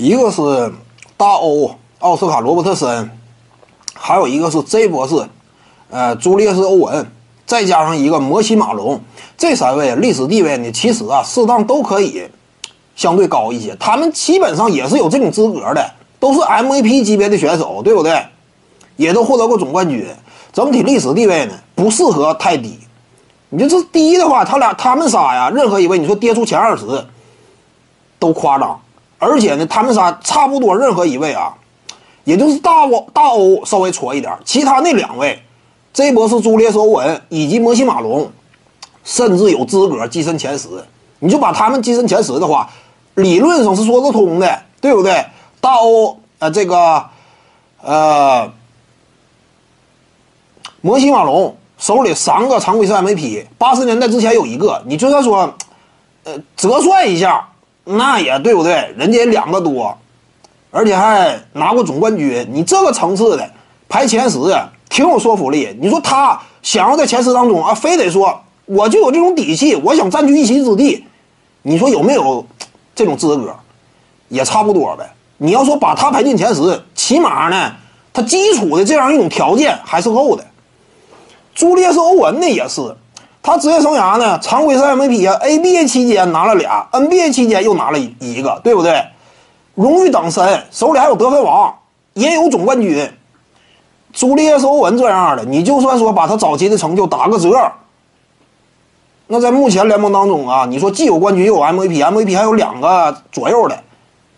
一个是大欧奥斯卡罗伯特森，还有一个是 J 博士，呃，朱列斯欧文，再加上一个摩西马龙，这三位历史地位呢，其实啊，适当都可以相对高一些。他们基本上也是有这种资格的，都是 MVP 级别的选手，对不对？也都获得过总冠军，整体历史地位呢，不适合太低。你就这低的话，他俩他们仨呀，任何一位你说跌出前二十都夸张。而且呢，他们仨差不多，任何一位啊，也就是大欧大欧稍微矬一点，其他那两位这波是、朱列斯欧文以及摩西马龙，甚至有资格跻身前十。你就把他们跻身前十的话，理论上是说得通的，对不对？大欧呃，这个呃，摩西马龙手里三个常规赛 MVP，八十年代之前有一个，你就算说，呃，折算一下。那也对不对？人家也两个多，而且还拿过总冠军。你这个层次的排前十，挺有说服力。你说他想要在前十当中啊，非得说我就有这种底气，我想占据一席之地，你说有没有这种资格？也差不多呗。你要说把他排进前十，起码呢，他基础的这样一种条件还是够的。朱列斯·欧文呢也是。他职业生涯呢，常规赛 MVP 啊，ABA 期间拿了俩，NBA 期间又拿了一个，对不对？荣誉等身，手里还有得分王，也有总冠军。朱利叶斯·欧文这样的，你就算说把他早期的成就打个折，那在目前联盟当中啊，你说既有冠军又有 MVP，MVP 还有两个左右的，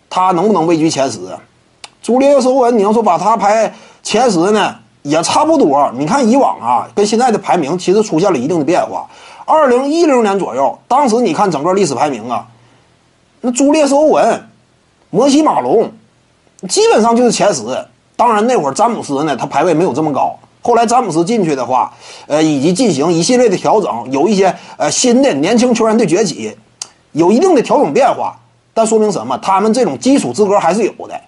他能不能位居前十？朱利叶斯·欧文，你要说把他排前十呢？也差不多，你看以往啊，跟现在的排名其实出现了一定的变化。二零一零年左右，当时你看整个历史排名啊，那朱列斯·欧文、摩西·马龙，基本上就是前十。当然那会儿詹姆斯呢，他排位没有这么高。后来詹姆斯进去的话，呃，以及进行一系列的调整，有一些呃新的年轻球员的崛起，有一定的调整变化。但说明什么？他们这种基础资格还是有的。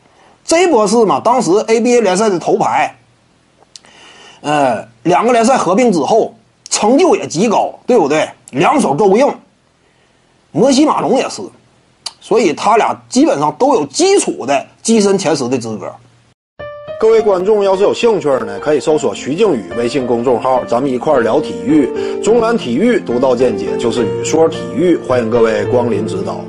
J 博士嘛，当时 ABA 联赛的头牌。呃，两个联赛合并之后，成就也极高，对不对？两手够硬。摩西马龙也是，所以他俩基本上都有基础的跻身前十的资格。各位观众要是有兴趣呢，可以搜索徐静宇微信公众号，咱们一块儿聊体育。中南体育独到见解就是语说体育，欢迎各位光临指导。